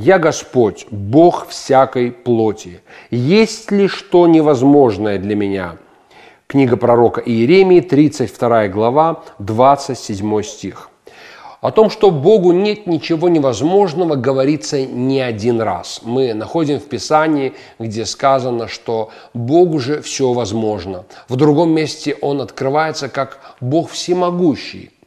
я Господь, Бог всякой плоти. Есть ли что невозможное для меня? Книга пророка Иеремии, 32 глава, 27 стих. О том, что Богу нет ничего невозможного, говорится не один раз. Мы находим в Писании, где сказано, что Богу же все возможно. В другом месте Он открывается как Бог всемогущий –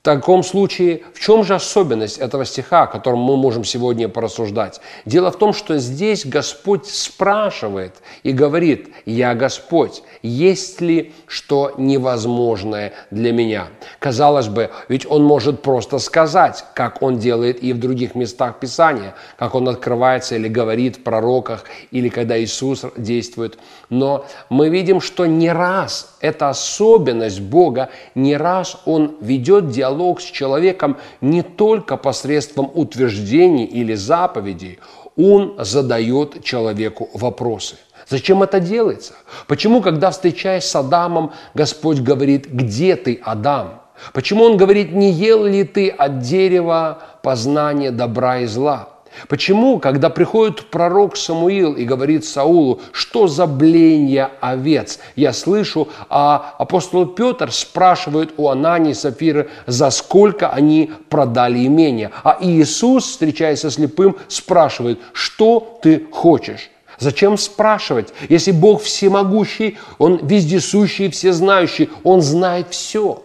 в таком случае, в чем же особенность этого стиха, о котором мы можем сегодня порассуждать? Дело в том, что здесь Господь спрашивает и говорит, «Я Господь, есть ли что невозможное для меня?» Казалось бы, ведь Он может просто сказать, как Он делает и в других местах Писания, как Он открывается или говорит в пророках, или когда Иисус действует. Но мы видим, что не раз эта особенность Бога, не раз Он ведет диалог диалог с человеком не только посредством утверждений или заповедей, он задает человеку вопросы. Зачем это делается? Почему, когда встречаясь с Адамом, Господь говорит, где ты, Адам? Почему Он говорит, не ел ли ты от дерева познания добра и зла? Почему, когда приходит пророк Самуил и говорит Саулу, что за бление овец, я слышу, а апостол Петр спрашивает у Анании и Сафиры, за сколько они продали имение. А Иисус, встречаясь со слепым, спрашивает, что ты хочешь? Зачем спрашивать, если Бог всемогущий, Он вездесущий, всезнающий, Он знает все.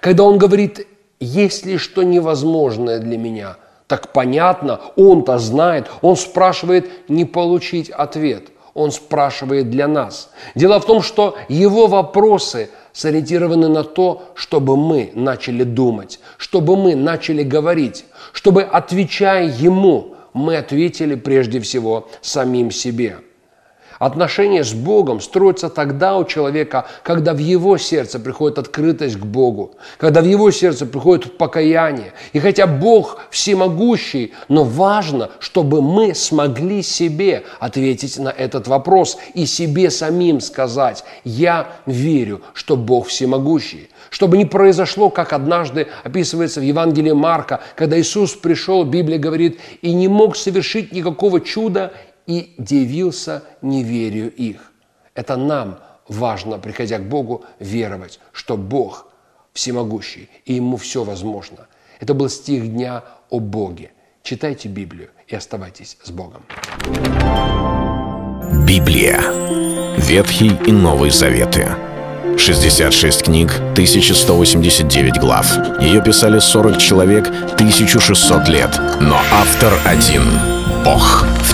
Когда Он говорит, есть ли что невозможное для меня – так понятно, он-то знает, он спрашивает не получить ответ, он спрашивает для нас. Дело в том, что его вопросы сориентированы на то, чтобы мы начали думать, чтобы мы начали говорить, чтобы, отвечая ему, мы ответили прежде всего самим себе – Отношения с Богом строятся тогда у человека, когда в его сердце приходит открытость к Богу, когда в его сердце приходит покаяние. И хотя Бог всемогущий, но важно, чтобы мы смогли себе ответить на этот вопрос и себе самим сказать, я верю, что Бог всемогущий. Чтобы не произошло, как однажды описывается в Евангелии Марка, когда Иисус пришел, Библия говорит, и не мог совершить никакого чуда, и дивился неверию их. Это нам важно, приходя к Богу, веровать, что Бог всемогущий, и Ему все возможно. Это был стих дня о Боге. Читайте Библию и оставайтесь с Богом. Библия. Ветхий и Новый Заветы. 66 книг, 1189 глав. Ее писали 40 человек, 1600 лет. Но автор один — Бог.